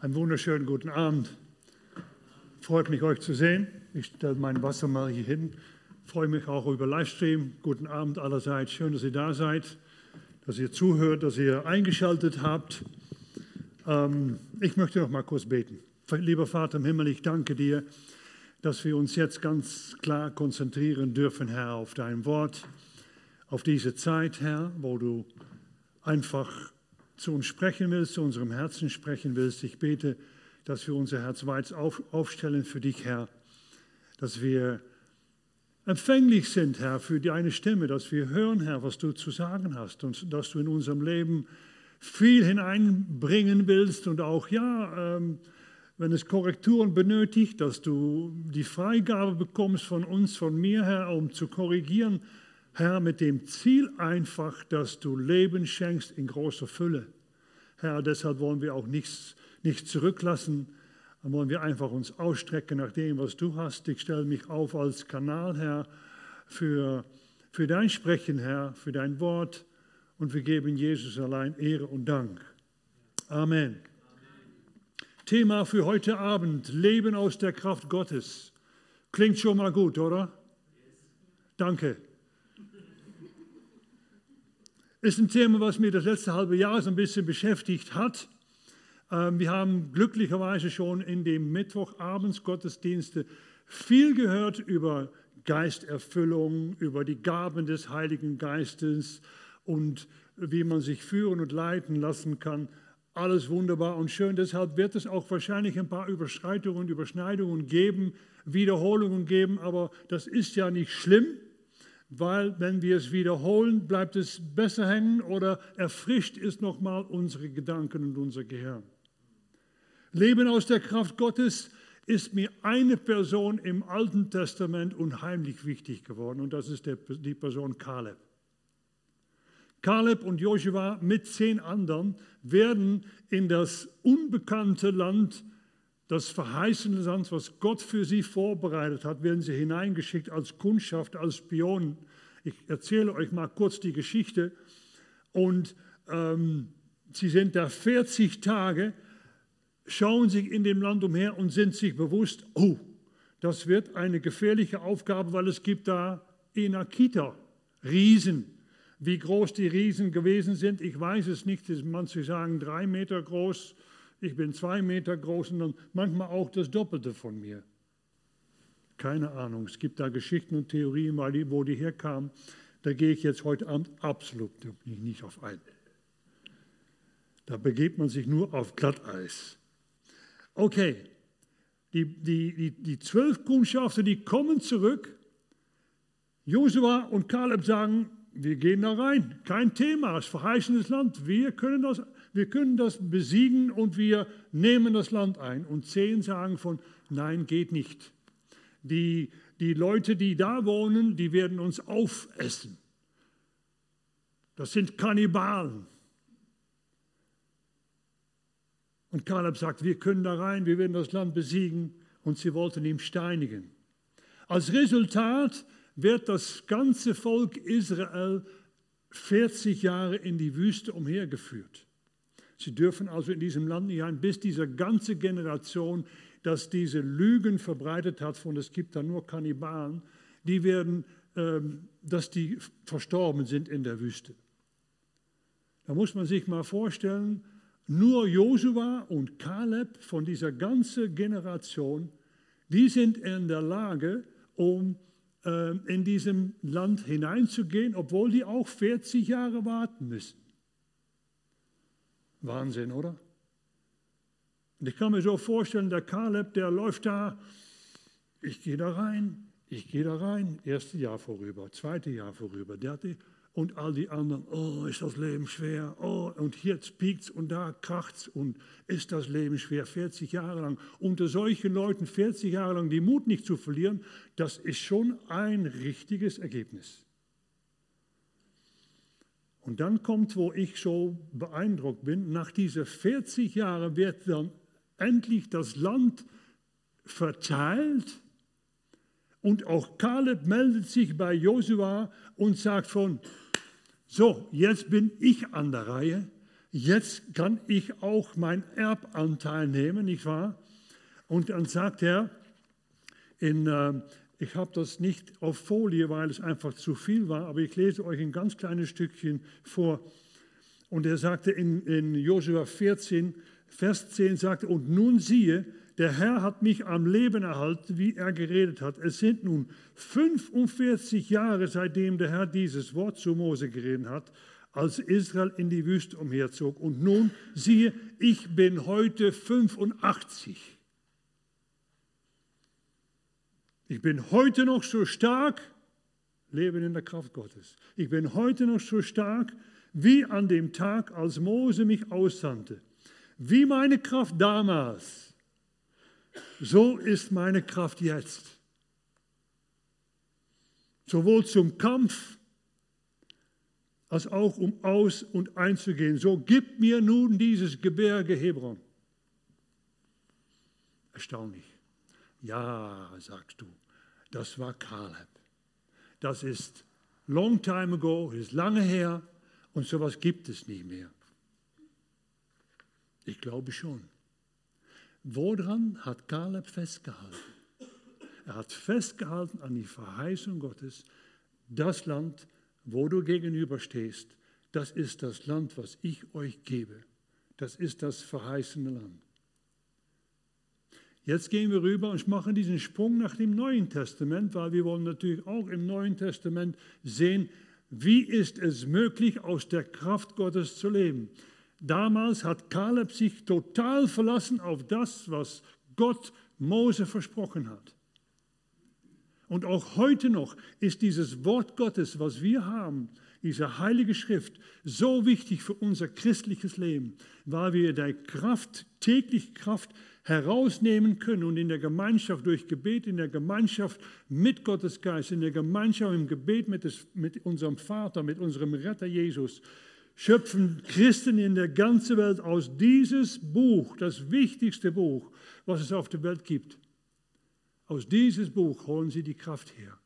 Einen wunderschönen guten Abend. Freut mich, euch zu sehen. Ich stelle mein Wasser mal hier hin. Freue mich auch über Livestream. Guten Abend allerseits. Schön, dass ihr da seid, dass ihr zuhört, dass ihr eingeschaltet habt. Ähm, ich möchte noch mal kurz beten. Lieber Vater im Himmel, ich danke dir, dass wir uns jetzt ganz klar konzentrieren dürfen, Herr, auf dein Wort, auf diese Zeit, Herr, wo du einfach zu uns sprechen willst, zu unserem Herzen sprechen willst. Ich bete, dass wir unser Herz weit auf, aufstellen für dich, Herr, dass wir empfänglich sind, Herr, für deine Stimme, dass wir hören, Herr, was du zu sagen hast und dass du in unserem Leben viel hineinbringen willst und auch, ja, ähm, wenn es Korrekturen benötigt, dass du die Freigabe bekommst von uns, von mir, Herr, um zu korrigieren, Herr, mit dem Ziel einfach, dass du Leben schenkst in großer Fülle. Herr, deshalb wollen wir auch nichts, nichts zurücklassen, dann wollen wir einfach uns ausstrecken nach dem, was du hast. Ich stelle mich auf als Kanal, Herr, für, für dein Sprechen, Herr, für dein Wort und wir geben Jesus allein Ehre und Dank. Amen. Amen. Thema für heute Abend, Leben aus der Kraft Gottes. Klingt schon mal gut, oder? Danke. Ist ein Thema, was mir das letzte halbe Jahr so ein bisschen beschäftigt hat. Ähm, wir haben glücklicherweise schon in den Mittwochabendsgottesdienste viel gehört über Geisterfüllung, über die Gaben des Heiligen Geistes und wie man sich führen und leiten lassen kann. Alles wunderbar und schön. Deshalb wird es auch wahrscheinlich ein paar Überschreitungen Überschneidungen geben, Wiederholungen geben, aber das ist ja nicht schlimm weil wenn wir es wiederholen, bleibt es besser hängen oder erfrischt es nochmal unsere Gedanken und unser Gehirn. Leben aus der Kraft Gottes ist mir eine Person im Alten Testament unheimlich wichtig geworden und das ist der, die Person Kaleb. Kaleb und Joshua mit zehn anderen werden in das unbekannte Land das verheißene Land, was Gott für sie vorbereitet hat, werden sie hineingeschickt als Kundschaft, als Spionen. Ich erzähle euch mal kurz die Geschichte. Und ähm, sie sind da 40 Tage, schauen sich in dem Land umher und sind sich bewusst, oh, das wird eine gefährliche Aufgabe, weil es gibt da Enakita, Riesen. Wie groß die Riesen gewesen sind, ich weiß es nicht. Manche sagen drei Meter groß, ich bin zwei Meter groß und manchmal auch das Doppelte von mir. Keine Ahnung, es gibt da Geschichten und Theorien, wo die herkamen. Da gehe ich jetzt heute Abend absolut nicht auf ein. Da begebt man sich nur auf Glatteis. Okay, die, die, die, die zwölf Kundschafter, die kommen zurück. Josua und Kaleb sagen, wir gehen da rein, kein Thema, das verheißenes Land, wir können das wir können das besiegen und wir nehmen das Land ein. Und zehn sagen von, nein, geht nicht. Die, die Leute, die da wohnen, die werden uns aufessen. Das sind Kannibalen. Und Kaleb sagt, wir können da rein, wir werden das Land besiegen. Und sie wollten ihn steinigen. Als Resultat wird das ganze Volk Israel 40 Jahre in die Wüste umhergeführt. Sie dürfen also in diesem Land nicht ein, bis diese ganze Generation, das diese Lügen verbreitet hat, von es gibt da nur Kannibalen, die werden, ähm, dass die verstorben sind in der Wüste. Da muss man sich mal vorstellen, nur Josua und Kaleb von dieser ganzen Generation, die sind in der Lage, um in diesem Land hineinzugehen, obwohl die auch 40 Jahre warten müssen. Wahnsinn, oder? Und ich kann mir so vorstellen, der Kaleb, der läuft da, ich gehe da rein, ich gehe da rein, erste Jahr vorüber, zweite Jahr vorüber, der hatte, und all die anderen, oh, ist das Leben schwer, oh, und jetzt piekt und da kracht's und ist das Leben schwer, 40 Jahre lang. Unter solchen Leuten 40 Jahre lang die Mut nicht zu verlieren, das ist schon ein richtiges Ergebnis. Und dann kommt, wo ich so beeindruckt bin, nach diesen 40 Jahren wird dann endlich das Land verteilt. Und auch Kaleb meldet sich bei Josua und sagt von, so, jetzt bin ich an der Reihe. jetzt kann ich auch meinen Erbanteil nehmen, nicht wahr? Und dann sagt er, in, äh, ich habe das nicht auf Folie, weil es einfach zu viel war, aber ich lese euch ein ganz kleines Stückchen vor. Und er sagte in, in Josua 14, Vers 10, sagte, und nun siehe, der Herr hat mich am Leben erhalten, wie er geredet hat. Es sind nun 45 Jahre, seitdem der Herr dieses Wort zu Mose geredet hat, als Israel in die Wüste umherzog. Und nun siehe, ich bin heute 85. Ich bin heute noch so stark, leben in der Kraft Gottes. Ich bin heute noch so stark wie an dem Tag, als Mose mich aussandte. Wie meine Kraft damals, so ist meine Kraft jetzt. Sowohl zum Kampf als auch um aus- und einzugehen. So gib mir nun dieses Gebirge Hebron. Erstaunlich. Ja, sagst du, das war Kaleb. Das ist long time ago, ist lange her und sowas gibt es nicht mehr. Ich glaube schon. Woran hat Kaleb festgehalten? Er hat festgehalten an die Verheißung Gottes, das Land, wo du gegenüberstehst, das ist das Land, was ich euch gebe. Das ist das verheißene Land. Jetzt gehen wir rüber und machen diesen Sprung nach dem Neuen Testament, weil wir wollen natürlich auch im Neuen Testament sehen, wie ist es möglich, aus der Kraft Gottes zu leben. Damals hat Kaleb sich total verlassen auf das, was Gott Mose versprochen hat. Und auch heute noch ist dieses Wort Gottes, was wir haben, diese heilige Schrift, so wichtig für unser christliches Leben, weil wir die Kraft, täglich Kraft herausnehmen können und in der Gemeinschaft durch Gebet, in der Gemeinschaft mit Gottes Geist, in der Gemeinschaft im Gebet mit, des, mit unserem Vater, mit unserem Retter Jesus, schöpfen Christen in der ganzen Welt aus dieses Buch, das wichtigste Buch, was es auf der Welt gibt. Aus dieses Buch holen sie die Kraft her.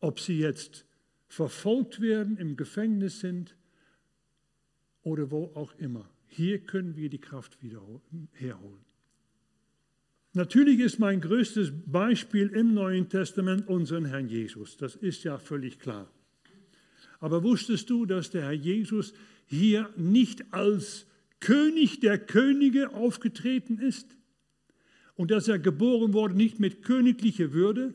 Ob sie jetzt verfolgt werden, im Gefängnis sind oder wo auch immer. Hier können wir die Kraft wieder herholen. Natürlich ist mein größtes Beispiel im Neuen Testament unseren Herrn Jesus. Das ist ja völlig klar. Aber wusstest du, dass der Herr Jesus hier nicht als König der Könige aufgetreten ist? Und dass er geboren wurde nicht mit königlicher Würde,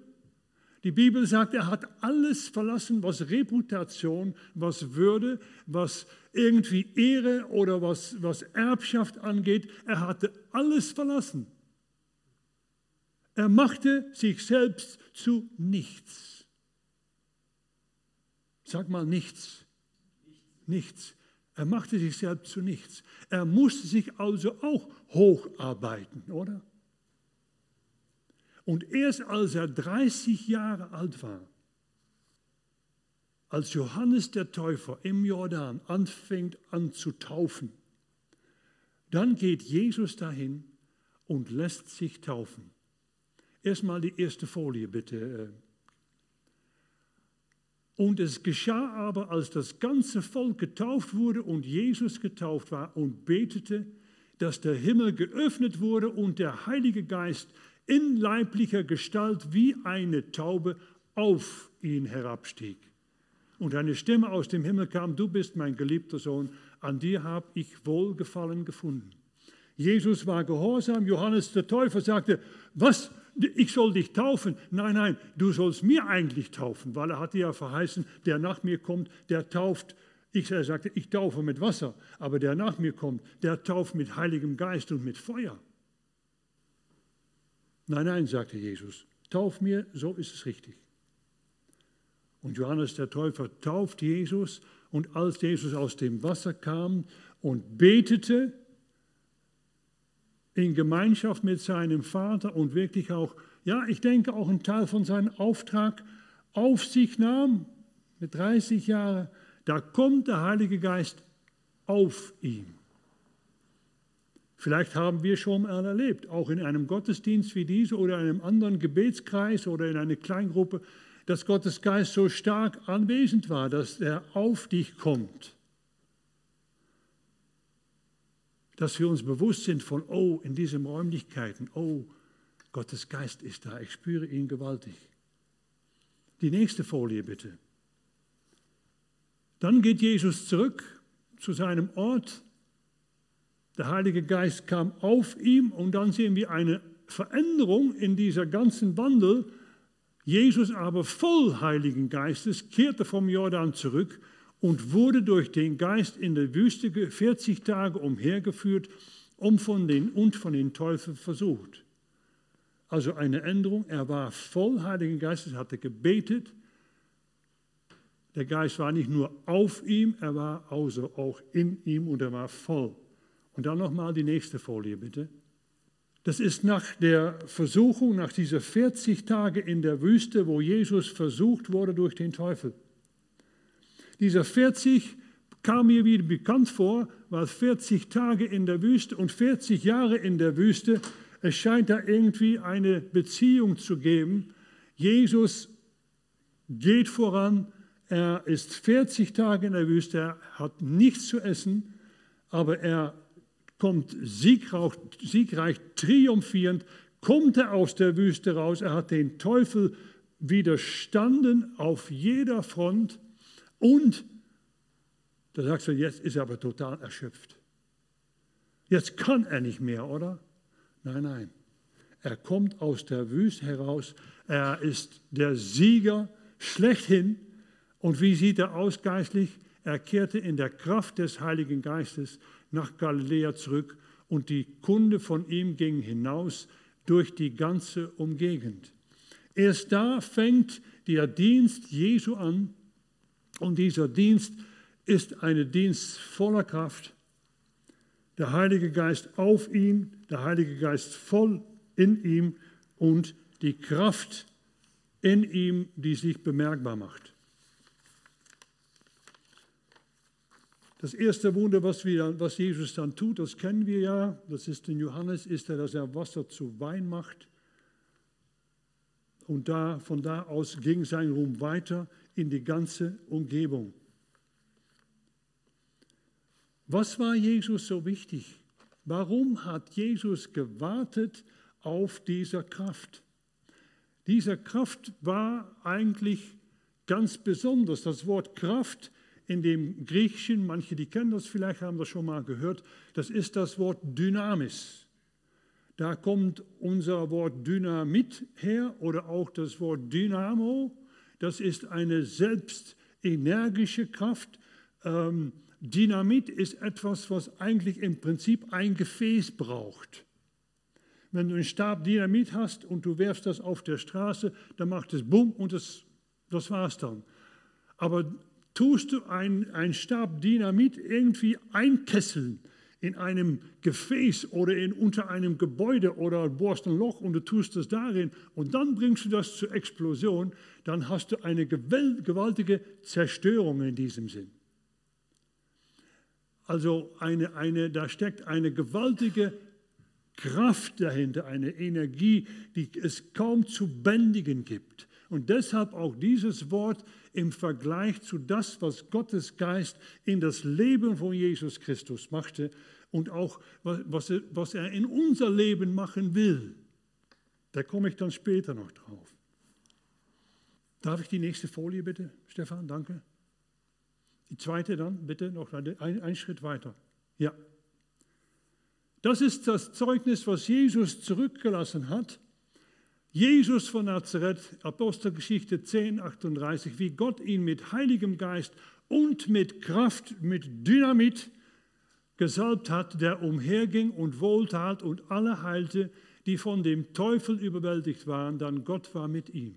die Bibel sagt, er hat alles verlassen, was Reputation, was Würde, was irgendwie Ehre oder was, was Erbschaft angeht. Er hatte alles verlassen. Er machte sich selbst zu nichts. Sag mal nichts. Nichts. Er machte sich selbst zu nichts. Er musste sich also auch hocharbeiten, oder? Und erst als er 30 Jahre alt war, als Johannes der Täufer im Jordan anfängt an zu taufen, dann geht Jesus dahin und lässt sich taufen. Erstmal die erste Folie bitte. Und es geschah aber, als das ganze Volk getauft wurde und Jesus getauft war und betete, dass der Himmel geöffnet wurde und der Heilige Geist in leiblicher Gestalt wie eine Taube auf ihn herabstieg. Und eine Stimme aus dem Himmel kam, du bist mein geliebter Sohn, an dir habe ich Wohlgefallen gefunden. Jesus war gehorsam, Johannes der Täufer sagte, was, ich soll dich taufen? Nein, nein, du sollst mir eigentlich taufen, weil er hatte ja verheißen, der nach mir kommt, der tauft. Ich er sagte, ich taufe mit Wasser, aber der nach mir kommt, der tauft mit Heiligem Geist und mit Feuer. Nein, nein, sagte Jesus, tauf mir, so ist es richtig. Und Johannes der Täufer tauft Jesus und als Jesus aus dem Wasser kam und betete in Gemeinschaft mit seinem Vater und wirklich auch, ja, ich denke auch einen Teil von seinem Auftrag auf sich nahm, mit 30 Jahren, da kommt der Heilige Geist auf ihn. Vielleicht haben wir schon mal erlebt, auch in einem Gottesdienst wie dieser oder in einem anderen Gebetskreis oder in einer Kleingruppe, dass Gottes Geist so stark anwesend war, dass er auf dich kommt. Dass wir uns bewusst sind von, oh, in diesen Räumlichkeiten, oh, Gottes Geist ist da, ich spüre ihn gewaltig. Die nächste Folie bitte. Dann geht Jesus zurück zu seinem Ort. Der Heilige Geist kam auf ihm und dann sehen wir eine Veränderung in dieser ganzen Wandel. Jesus aber voll Heiligen Geistes kehrte vom Jordan zurück und wurde durch den Geist in der Wüste 40 Tage umhergeführt um von den, und von den Teufeln versucht. Also eine Änderung. Er war voll Heiligen Geistes, hatte gebetet. Der Geist war nicht nur auf ihm, er war also auch in ihm und er war voll. Und dann nochmal die nächste Folie, bitte. Das ist nach der Versuchung, nach dieser 40 Tage in der Wüste, wo Jesus versucht wurde durch den Teufel. Dieser 40 kam mir wieder bekannt vor, weil 40 Tage in der Wüste und 40 Jahre in der Wüste, es scheint da irgendwie eine Beziehung zu geben. Jesus geht voran, er ist 40 Tage in der Wüste, er hat nichts zu essen, aber er kommt siegreich, siegreich triumphierend, kommt er aus der Wüste raus, er hat den Teufel widerstanden auf jeder Front und da sagst du, jetzt ist er aber total erschöpft. Jetzt kann er nicht mehr, oder? Nein, nein. Er kommt aus der Wüste heraus. Er ist der Sieger schlechthin. Und wie sieht er aus geistlich? Er kehrte in der Kraft des Heiligen Geistes nach Galiläa zurück und die Kunde von ihm ging hinaus durch die ganze Umgegend. Erst da fängt der Dienst Jesu an und dieser Dienst ist ein Dienst voller Kraft. Der Heilige Geist auf ihn, der Heilige Geist voll in ihm und die Kraft in ihm, die sich bemerkbar macht. Das erste Wunder, was, wir, was Jesus dann tut, das kennen wir ja, das ist in Johannes, ist er, dass er Wasser zu Wein macht. Und da, von da aus ging sein Ruhm weiter in die ganze Umgebung. Was war Jesus so wichtig? Warum hat Jesus gewartet auf diese Kraft? Diese Kraft war eigentlich ganz besonders. Das Wort Kraft in dem Griechischen, manche, die kennen das vielleicht, haben das schon mal gehört, das ist das Wort Dynamis. Da kommt unser Wort Dynamit her oder auch das Wort Dynamo. Das ist eine selbstenergische Kraft. Ähm, Dynamit ist etwas, was eigentlich im Prinzip ein Gefäß braucht. Wenn du einen Stab Dynamit hast und du werfst das auf der Straße, dann macht es Bumm und das, das war's dann. Aber tust du einen Stab Dynamit irgendwie einkesseln in einem Gefäß oder in, unter einem Gebäude oder bohrst ein Loch und du tust es darin und dann bringst du das zur Explosion, dann hast du eine gewaltige Zerstörung in diesem Sinn. Also eine, eine, da steckt eine gewaltige Kraft dahinter, eine Energie, die es kaum zu bändigen gibt. Und deshalb auch dieses Wort im Vergleich zu das, was Gottes Geist in das Leben von Jesus Christus machte und auch was er, was er in unser Leben machen will. Da komme ich dann später noch drauf. Darf ich die nächste Folie bitte, Stefan? Danke. Die zweite dann, bitte noch einen Schritt weiter. Ja. Das ist das Zeugnis, was Jesus zurückgelassen hat Jesus von Nazareth, Apostelgeschichte 10, 38, wie Gott ihn mit Heiligem Geist und mit Kraft, mit Dynamit gesalbt hat, der umherging und wohltat und alle heilte, die von dem Teufel überwältigt waren, dann Gott war mit ihm.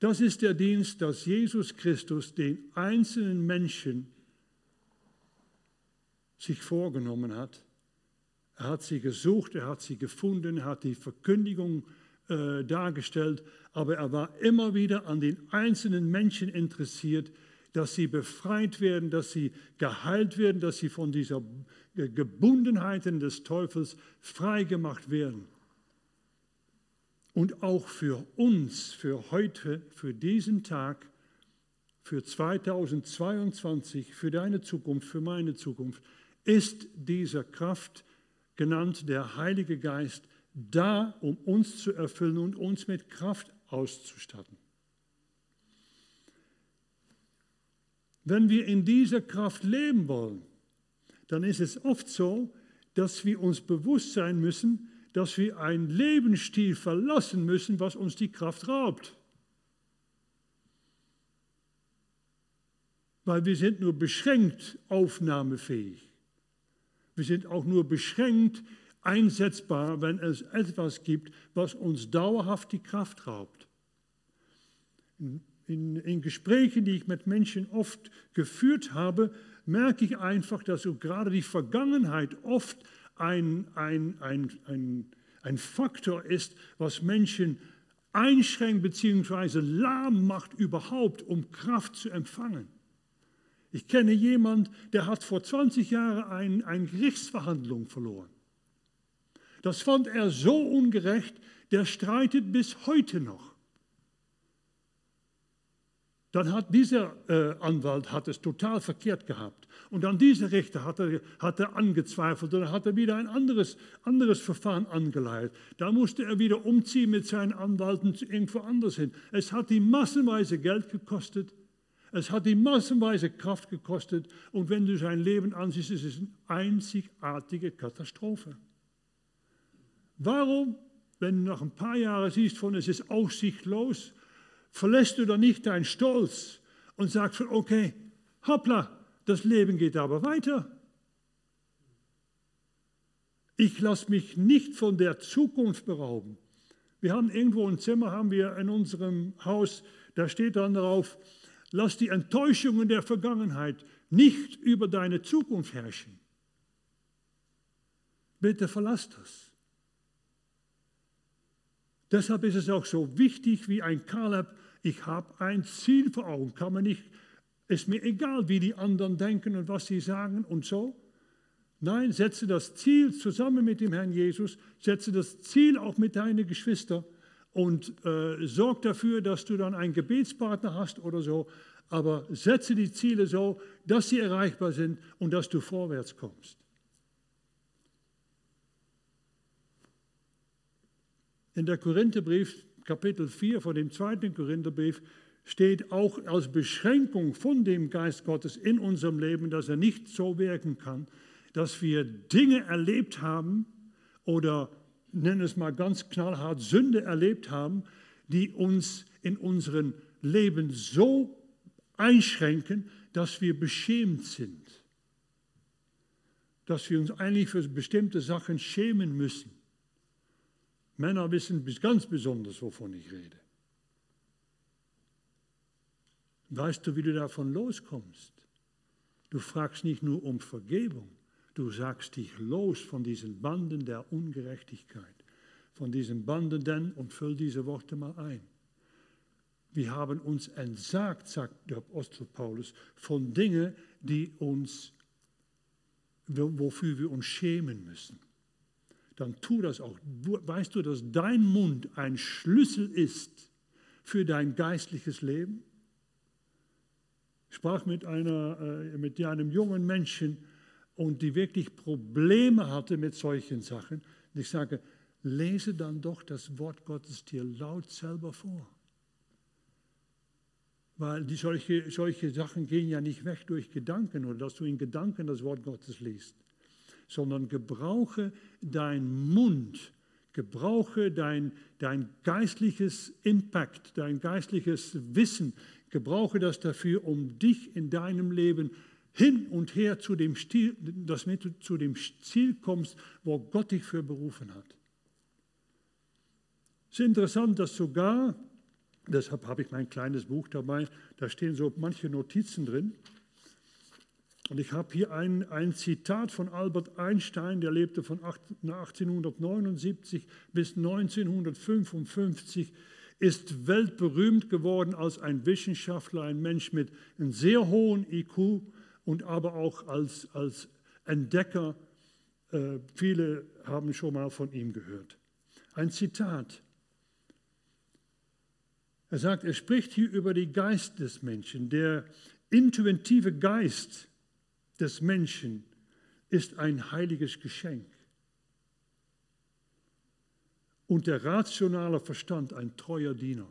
Das ist der Dienst, dass Jesus Christus den einzelnen Menschen sich vorgenommen hat er hat sie gesucht, er hat sie gefunden, er hat die Verkündigung äh, dargestellt, aber er war immer wieder an den einzelnen Menschen interessiert, dass sie befreit werden, dass sie geheilt werden, dass sie von dieser Gebundenheiten des Teufels freigemacht werden. Und auch für uns, für heute, für diesen Tag, für 2022, für deine Zukunft, für meine Zukunft, ist dieser Kraft genannt, der Heilige Geist, da, um uns zu erfüllen und uns mit Kraft auszustatten. Wenn wir in dieser Kraft leben wollen, dann ist es oft so, dass wir uns bewusst sein müssen, dass wir einen Lebensstil verlassen müssen, was uns die Kraft raubt. Weil wir sind nur beschränkt aufnahmefähig. Wir sind auch nur beschränkt einsetzbar, wenn es etwas gibt, was uns dauerhaft die Kraft raubt. In, in, Gesprächen, die ich mit Menschen oft geführt habe, merke ich einfach, dass so gerade die Vergangenheit oft ein, ein, ein, ein, ein Faktor ist, was Menschen einschränkt bzw. lahm macht überhaupt, um Kraft zu empfangen. Ich kenne jemanden, der hat vor 20 Jahren ein, eine Gerichtsverhandlung verloren. Das fand er so ungerecht, der streitet bis heute noch. Dann hat dieser äh, Anwalt hat es total verkehrt gehabt. Und dann dieser Richter hat er, hat er angezweifelt und dann hat er wieder ein anderes, anderes Verfahren angeleitet. Da musste er wieder umziehen mit seinen Anwalten irgendwo anders hin. Es hat ihm massenweise Geld gekostet. Es hat ihm massenweise Kraft gekostet und wenn du sein Leben ansiehst, ist es eine einzigartige Katastrophe. Warum, wenn du nach ein paar Jahren siehst, von es ist aussichtlos, verlässt du dann nicht deinen Stolz und sagst, okay, hoppla, das Leben geht aber weiter. Ich lasse mich nicht von der Zukunft berauben. Wir haben irgendwo ein Zimmer, haben wir in unserem Haus, da steht dann darauf, Lass die Enttäuschungen der Vergangenheit nicht über deine Zukunft herrschen. Bitte verlass das. Deshalb ist es auch so wichtig wie ein Kaleb, ich habe ein Ziel vor Augen, kann man nicht, ist mir egal, wie die anderen denken und was sie sagen und so. Nein, setze das Ziel zusammen mit dem Herrn Jesus, setze das Ziel auch mit deinen Geschwistern und äh, sorg dafür, dass du dann einen Gebetspartner hast oder so. Aber setze die Ziele so, dass sie erreichbar sind und dass du vorwärts kommst. In der Korintherbrief, Kapitel 4 von dem zweiten Korintherbrief, steht auch als Beschränkung von dem Geist Gottes in unserem Leben, dass er nicht so wirken kann, dass wir Dinge erlebt haben oder nennen es mal ganz knallhart, Sünde erlebt haben, die uns in unserem Leben so einschränken, dass wir beschämt sind. Dass wir uns eigentlich für bestimmte Sachen schämen müssen. Männer wissen ganz besonders, wovon ich rede. Weißt du, wie du davon loskommst? Du fragst nicht nur um Vergebung, Du sagst dich los von diesen Banden der Ungerechtigkeit, von diesen Banden denn, und füll diese Worte mal ein. Wir haben uns entsagt, sagt der Apostel Paulus, von Dingen, die uns, wofür wir uns schämen müssen. Dann tu das auch. Weißt du, dass dein Mund ein Schlüssel ist für dein geistliches Leben? Ich sprach mit, einer, äh, mit einem jungen Menschen, und die wirklich Probleme hatte mit solchen Sachen. Und ich sage, lese dann doch das Wort Gottes dir laut selber vor. Weil die solche, solche Sachen gehen ja nicht weg durch Gedanken oder dass du in Gedanken das Wort Gottes liest, sondern gebrauche deinen Mund, gebrauche dein, dein geistliches Impact, dein geistliches Wissen, gebrauche das dafür, um dich in deinem Leben zu hin und her zu dem, Stil, dass du zu dem Ziel kommst, wo Gott dich für berufen hat. Es ist interessant, dass sogar, deshalb habe ich mein kleines Buch dabei, da stehen so manche Notizen drin. Und ich habe hier ein, ein Zitat von Albert Einstein, der lebte von 1879 bis 1955, ist weltberühmt geworden als ein Wissenschaftler, ein Mensch mit einem sehr hohen IQ und aber auch als, als Entdecker. Äh, viele haben schon mal von ihm gehört. Ein Zitat. Er sagt, er spricht hier über den Geist des Menschen. Der intuitive Geist des Menschen ist ein heiliges Geschenk und der rationale Verstand ein treuer Diener.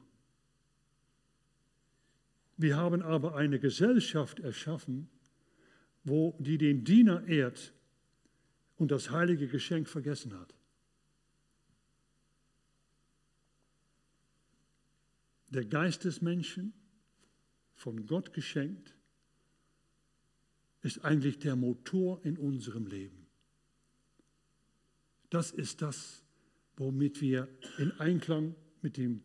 Wir haben aber eine Gesellschaft erschaffen, wo die den Diener ehrt und das heilige Geschenk vergessen hat. Der Geist des Menschen, von Gott geschenkt, ist eigentlich der Motor in unserem Leben. Das ist das, womit wir in Einklang mit dem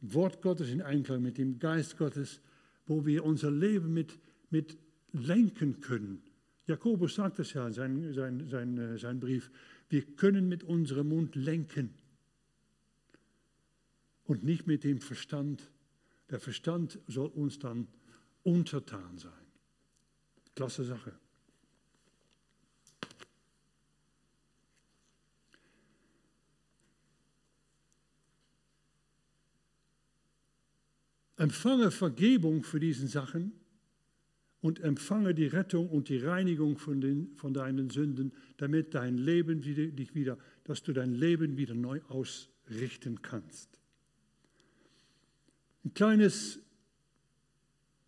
Wort Gottes, in Einklang mit dem Geist Gottes, wo wir unser Leben mit, mit lenken können. Jakobus sagt es ja in seinem sein, sein, äh, sein Brief. Wir können mit unserem Mund lenken und nicht mit dem Verstand. Der Verstand soll uns dann untertan sein. Klasse Sache. Empfange Vergebung für diese Sachen und empfange die Rettung und die Reinigung von, den, von deinen Sünden, damit dein Leben wieder, dich wieder, dass du dein Leben wieder neu ausrichten kannst. Ein kleines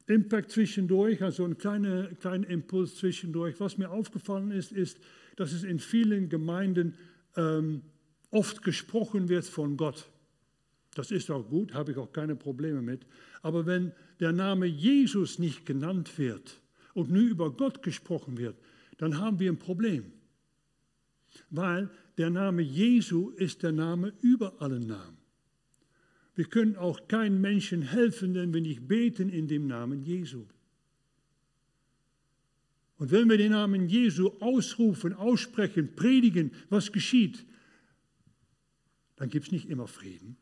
Impact zwischendurch, also ein kleiner, kleiner Impuls zwischendurch. Was mir aufgefallen ist, ist, dass es in vielen Gemeinden ähm, oft gesprochen wird von Gott. Das ist auch gut, habe ich auch keine Probleme mit. Aber wenn der Name Jesus nicht genannt wird und nur über Gott gesprochen wird, dann haben wir ein Problem. Weil der Name Jesu ist der Name über allen Namen. Wir können auch keinem Menschen helfen, wenn wir nicht beten in dem Namen Jesu. Und wenn wir den Namen Jesu ausrufen, aussprechen, predigen, was geschieht? Dann gibt es nicht immer Frieden.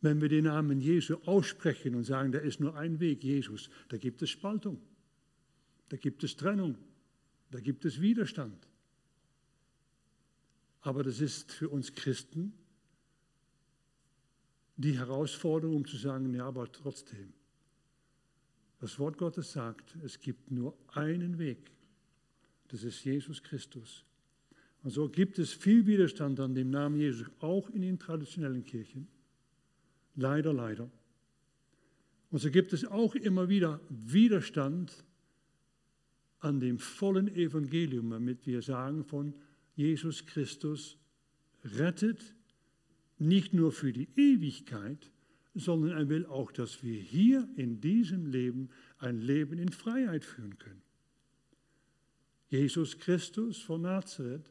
Wenn wir den Namen Jesu aussprechen und sagen, da ist nur ein Weg, Jesus, da gibt es Spaltung, da gibt es Trennung, da gibt es Widerstand. Aber das ist für uns Christen die Herausforderung, um zu sagen, ja, aber trotzdem. Das Wort Gottes sagt, es gibt nur einen Weg. Das ist Jesus Christus. Und so gibt es viel Widerstand an dem Namen Jesus, auch in den traditionellen Kirchen. Leider, leider. Und so gibt es auch immer wieder Widerstand an dem vollen Evangelium, damit wir sagen von Jesus Christus rettet, nicht nur für die Ewigkeit, sondern er will auch, dass wir hier in diesem Leben ein Leben in Freiheit führen können. Jesus Christus von Nazareth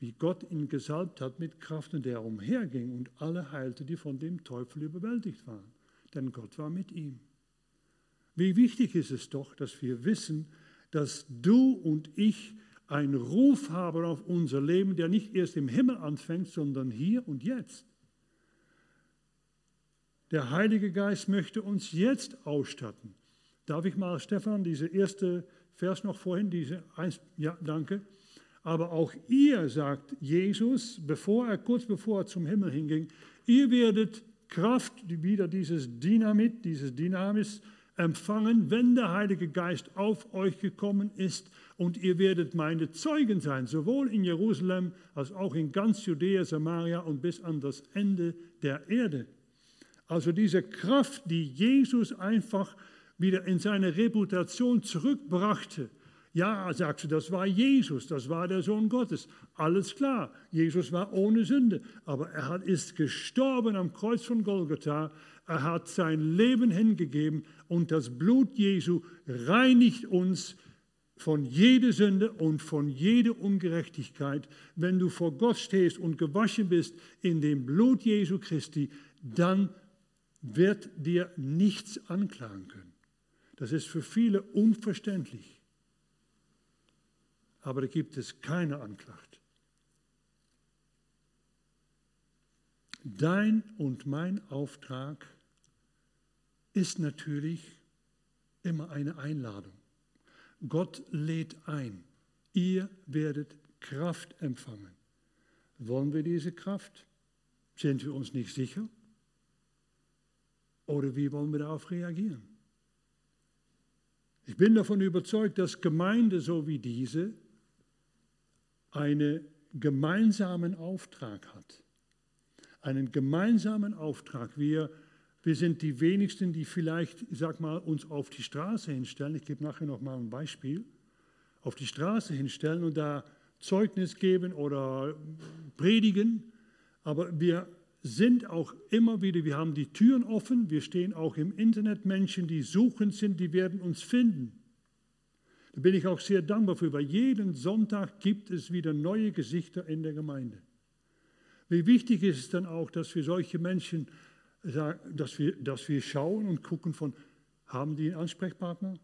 wie Gott ihn gesalbt hat mit Kraft und der umherging und alle heilte, die von dem Teufel überwältigt waren. Denn Gott war mit ihm. Wie wichtig ist es doch, dass wir wissen, dass du und ich einen Ruf haben auf unser Leben, der nicht erst im Himmel anfängt, sondern hier und jetzt. Der Heilige Geist möchte uns jetzt ausstatten. Darf ich mal, Stefan, diese erste Vers noch vorhin, diese eins, ja, danke. Aber auch ihr, sagt Jesus, bevor er, kurz bevor er zum Himmel hinging, ihr werdet Kraft, wieder dieses Dynamit, dieses Dynamis empfangen, wenn der Heilige Geist auf euch gekommen ist und ihr werdet meine Zeugen sein, sowohl in Jerusalem als auch in ganz Judäa, Samaria und bis an das Ende der Erde. Also diese Kraft, die Jesus einfach wieder in seine Reputation zurückbrachte, ja, sagst du, das war Jesus, das war der Sohn Gottes. Alles klar, Jesus war ohne Sünde, aber er hat, ist gestorben am Kreuz von Golgatha. Er hat sein Leben hingegeben und das Blut Jesu reinigt uns von jeder Sünde und von jeder Ungerechtigkeit. Wenn du vor Gott stehst und gewaschen bist in dem Blut Jesu Christi, dann wird dir nichts anklagen können. Das ist für viele unverständlich aber da gibt es keine Anklacht. Dein und mein Auftrag ist natürlich immer eine Einladung. Gott lädt ein. Ihr werdet Kraft empfangen. Wollen wir diese Kraft? Sind wir uns nicht sicher? Oder wie wollen wir darauf reagieren? Ich bin davon überzeugt, dass Gemeinde so wie diese einen gemeinsamen Auftrag hat. Einen gemeinsamen Auftrag. Wir, wir sind die wenigsten, die vielleicht, ich sag mal, uns auf die Straße hinstellen. Ich gebe nachher noch mal ein Beispiel. Auf die Straße hinstellen und da Zeugnis geben oder predigen. Aber wir sind auch immer wieder, wir haben die Türen offen, wir stehen auch im Internet, Menschen, die suchend sind, die werden uns finden. Da bin ich auch sehr dankbar für, weil jeden Sonntag gibt es wieder neue Gesichter in der Gemeinde. Wie wichtig ist es dann auch, dass wir solche Menschen, dass wir, dass wir schauen und gucken von, haben die einen Ansprechpartner?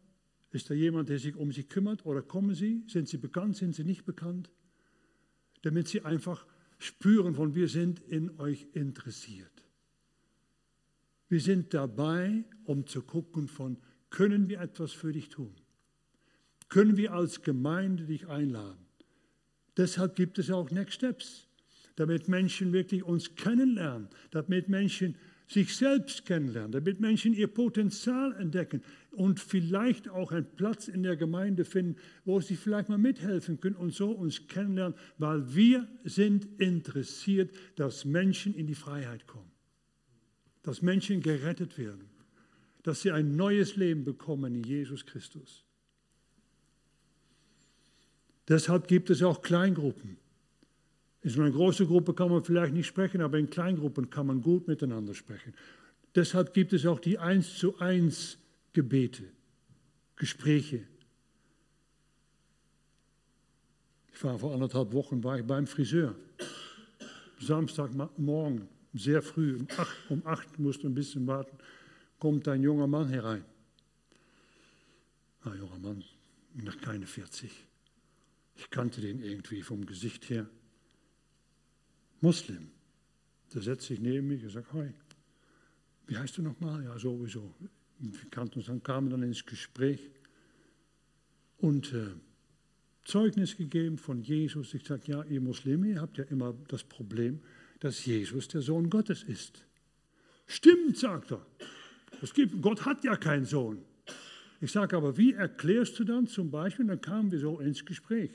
Ist da jemand, der sich um sie kümmert oder kommen sie? Sind sie bekannt, sind sie nicht bekannt? Damit sie einfach spüren von, wir sind in euch interessiert. Wir sind dabei, um zu gucken von, können wir etwas für dich tun? Können wir als Gemeinde dich einladen? Deshalb gibt es auch Next Steps, damit Menschen wirklich uns kennenlernen, damit Menschen sich selbst kennenlernen, damit Menschen ihr Potenzial entdecken und vielleicht auch einen Platz in der Gemeinde finden, wo sie vielleicht mal mithelfen können und so uns kennenlernen, weil wir sind interessiert, dass Menschen in die Freiheit kommen, dass Menschen gerettet werden, dass sie ein neues Leben bekommen in Jesus Christus. Deshalb gibt es auch Kleingruppen. In so einer großen Gruppe kann man vielleicht nicht sprechen, aber in Kleingruppen kann man gut miteinander sprechen. Deshalb gibt es auch die Eins zu eins Gebete, Gespräche. Ich war vor anderthalb Wochen war ich beim Friseur. Samstagmorgen, sehr früh, um acht, um acht musste ein bisschen warten, kommt ein junger Mann herein. Ein junger Mann, noch keine 40. Ich kannte den irgendwie vom Gesicht her. Muslim. Der setzt sich neben mich und sagt, hi, wie heißt du nochmal? Ja, sowieso. Wir kannten uns dann, kamen dann ins Gespräch und äh, Zeugnis gegeben von Jesus. Ich sage, ja, ihr Muslime, ihr habt ja immer das Problem, dass Jesus der Sohn Gottes ist. Stimmt, sagt er. Es gibt, Gott hat ja keinen Sohn. Ich sage aber, wie erklärst du dann zum Beispiel, dann kamen wir so ins Gespräch.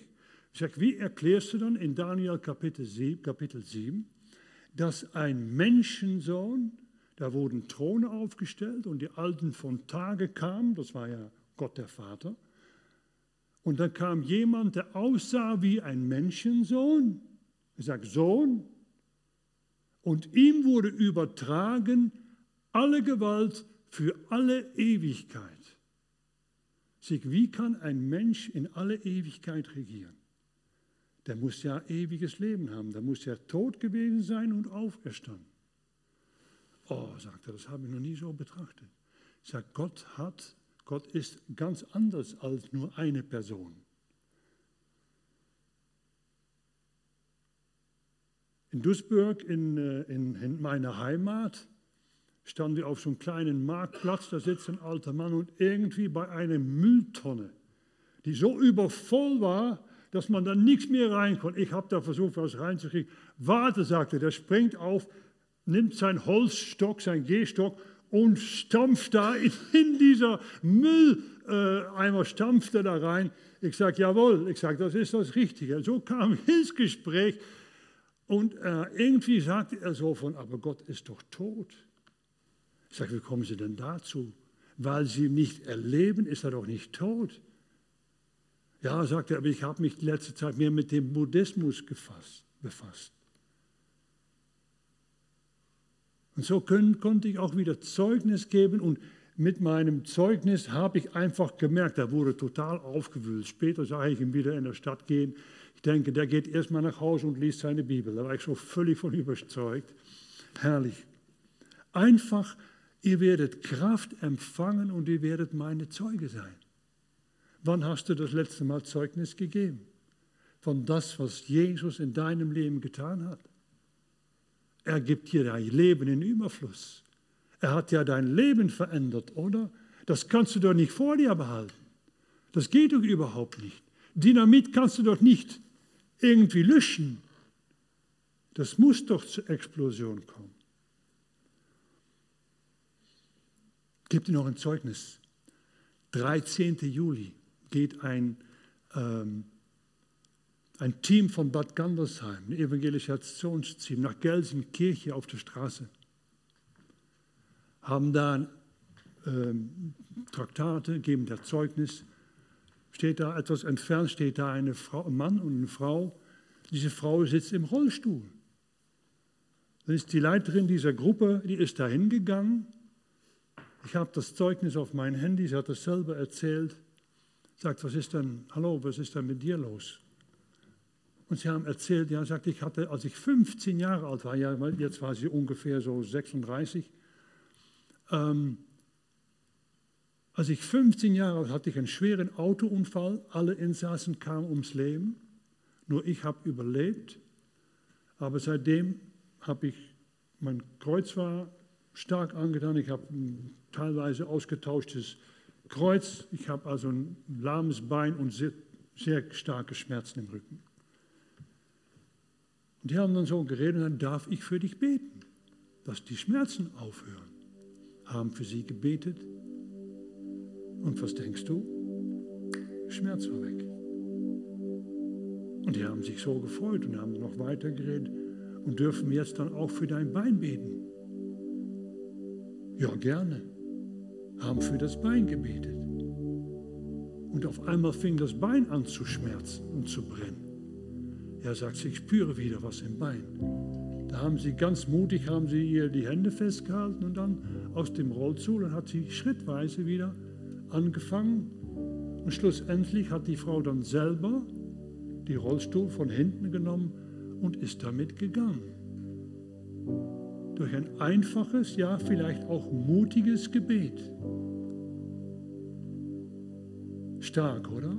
Ich sage, wie erklärst du dann in Daniel Kapitel 7, Kapitel 7, dass ein Menschensohn, da wurden Throne aufgestellt und die Alten von Tage kamen, das war ja Gott der Vater, und dann kam jemand, der aussah wie ein Menschensohn, ich sage Sohn, und ihm wurde übertragen alle Gewalt für alle Ewigkeit. Wie kann ein Mensch in alle Ewigkeit regieren? Der muss ja ewiges Leben haben, der muss ja tot gewesen sein und auferstanden. Oh, sagt er, das habe ich noch nie so betrachtet. Ich sage, Gott hat, Gott ist ganz anders als nur eine Person. In Duisburg, in, äh, in, in meiner Heimat, standen wir auf so einem kleinen Marktplatz, da sitzt ein alter Mann und irgendwie bei einer Mülltonne, die so übervoll war, dass man dann nichts mehr rein konnte. Ich habe da versucht, was reinzukriegen. Warte, sagte er, der springt auf, nimmt seinen Holzstock, seinen Gehstock und stampft da in, in dieser Mülleimer, stampft er da rein. Ich sage, jawohl, ich sage, das ist das Richtige. So kam ich ins Gespräch und äh, irgendwie sagte er so von, aber Gott ist doch tot. Ich sage, wie kommen Sie denn dazu? Weil Sie ihn nicht erleben, ist er doch nicht tot. Ja, sagt er, aber ich habe mich die letzte Zeit mehr mit dem Buddhismus gefasst, befasst. Und so können, konnte ich auch wieder Zeugnis geben und mit meinem Zeugnis habe ich einfach gemerkt, er wurde total aufgewühlt. Später sah ich ihn wieder in der Stadt gehen. Ich denke, der geht erstmal nach Hause und liest seine Bibel. Da war ich so völlig von überzeugt. Herrlich. Einfach, ihr werdet Kraft empfangen und ihr werdet meine Zeuge sein. Wann hast du das letzte Mal Zeugnis gegeben von das, was Jesus in deinem Leben getan hat? Er gibt dir dein Leben in Überfluss. Er hat ja dein Leben verändert, oder? Das kannst du doch nicht vor dir behalten. Das geht doch überhaupt nicht. Dynamit kannst du doch nicht irgendwie löschen. Das muss doch zur Explosion kommen. Gib dir noch ein Zeugnis 13. Juli geht ein, ähm, ein Team von Bad Gandersheim, ein Evangelisationsteam, nach Gelsenkirche auf der Straße. Haben da ähm, Traktate, geben da Zeugnis. Steht da etwas entfernt, steht da eine Frau, ein Mann und eine Frau. Diese Frau sitzt im Rollstuhl. Dann ist die Leiterin dieser Gruppe, die ist da hingegangen. Ich habe das Zeugnis auf mein Handy, sie hat es selber erzählt. Sagt, was ist denn, hallo, was ist denn mit dir los? Und sie haben erzählt, ja, sagt, ich hatte, als ich 15 Jahre alt war, ja, jetzt war sie ungefähr so 36, ähm, als ich 15 Jahre alt war, hatte ich einen schweren Autounfall, alle Insassen kamen ums Leben, nur ich habe überlebt, aber seitdem habe ich, mein Kreuz war stark angetan, ich habe teilweise ausgetauschtes Kreuz, ich habe also ein lahmes Bein und sehr, sehr starke Schmerzen im Rücken. Und die haben dann so geredet, dann darf ich für dich beten, dass die Schmerzen aufhören. Haben für sie gebetet. Und was denkst du? Schmerz war weg. Und die haben sich so gefreut und haben noch weiter geredet und dürfen jetzt dann auch für dein Bein beten. Ja, gerne. Haben für das Bein gebetet. Und auf einmal fing das Bein an zu schmerzen und zu brennen. Er sagt, ich spüre wieder was im Bein. Da haben sie ganz mutig, haben sie ihr die Hände festgehalten und dann aus dem Rollstuhl und hat sie schrittweise wieder angefangen. Und schlussendlich hat die Frau dann selber die Rollstuhl von hinten genommen und ist damit gegangen. Durch ein einfaches, ja vielleicht auch mutiges Gebet. Stark, oder?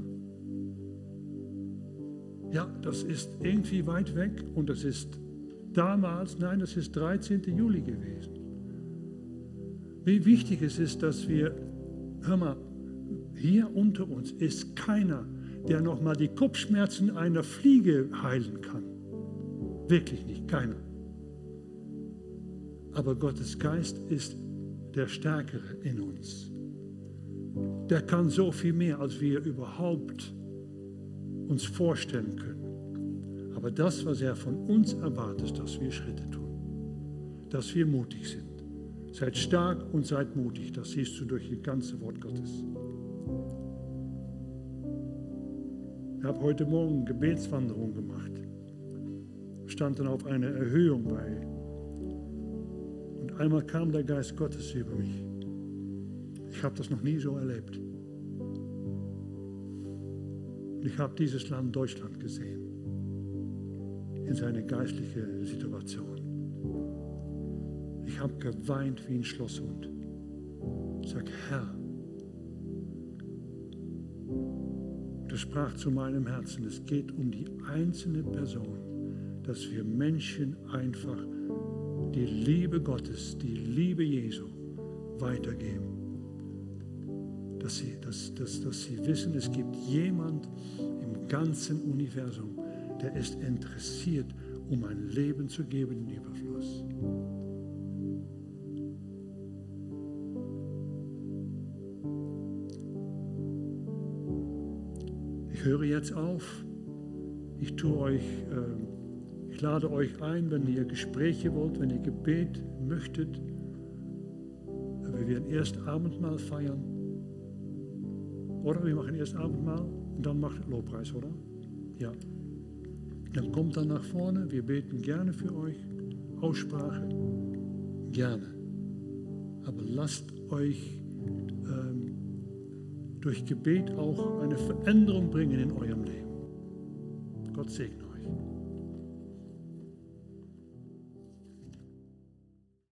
Ja, das ist irgendwie weit weg und das ist damals, nein, das ist 13. Juli gewesen. Wie wichtig es ist, dass wir, hör mal, hier unter uns ist keiner, der nochmal die Kopfschmerzen einer Fliege heilen kann. Wirklich nicht, keiner. Aber Gottes Geist ist der Stärkere in uns. Der kann so viel mehr, als wir überhaupt uns vorstellen können. Aber das, was er von uns erwartet, dass wir Schritte tun, dass wir mutig sind. Seid stark und seid mutig, das siehst du durch das ganze Wort Gottes. Ich habe heute Morgen Gebetswanderung gemacht standen auf einer Erhöhung bei. Einmal kam der Geist Gottes über mich. Ich habe das noch nie so erlebt. Ich habe dieses Land Deutschland gesehen, in seine geistliche Situation. Ich habe geweint wie ein Schlosshund. Ich sage, Herr, er sprach zu meinem Herzen, es geht um die einzelne Person dass wir Menschen einfach die Liebe Gottes, die Liebe Jesu weitergeben. Dass sie, dass, dass, dass sie wissen, es gibt jemand im ganzen Universum, der ist interessiert, um ein Leben zu geben in Überfluss. Ich höre jetzt auf. Ich tue euch. Äh, lade euch ein, wenn ihr Gespräche wollt, wenn ihr Gebet möchtet. Wir werden erst Abendmahl feiern. Oder wir machen erst Abendmahl und dann macht Lobpreis, oder? Ja. Dann kommt dann nach vorne. Wir beten gerne für euch. Aussprache. Gerne. Aber lasst euch ähm, durch Gebet auch eine Veränderung bringen in eurem Leben. Gott segne euch.